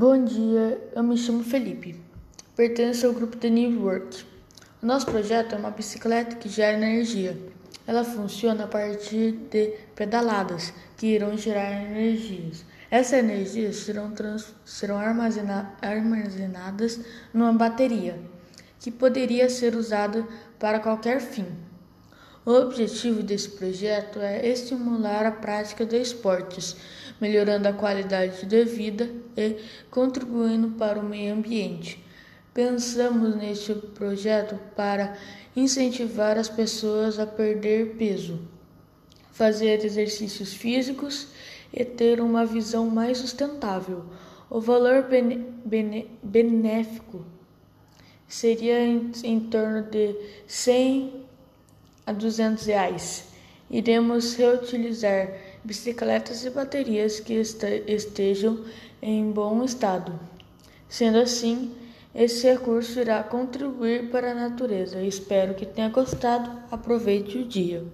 Bom dia, eu me chamo Felipe, pertenço ao grupo The New Work. O nosso projeto é uma bicicleta que gera energia. Ela funciona a partir de pedaladas que irão gerar energias. Essas energias serão, trans, serão armazena, armazenadas numa bateria que poderia ser usada para qualquer fim. O objetivo desse projeto é estimular a prática de esportes, melhorando a qualidade de vida e contribuindo para o meio ambiente. Pensamos neste projeto para incentivar as pessoas a perder peso, fazer exercícios físicos e ter uma visão mais sustentável. O valor benéfico seria em, torno de 100 a 200 reais. Iremos reutilizar bicicletas e baterias que estejam em bom estado. Sendo assim, esse recurso irá contribuir para a natureza. Espero que tenha gostado. Aproveite o dia.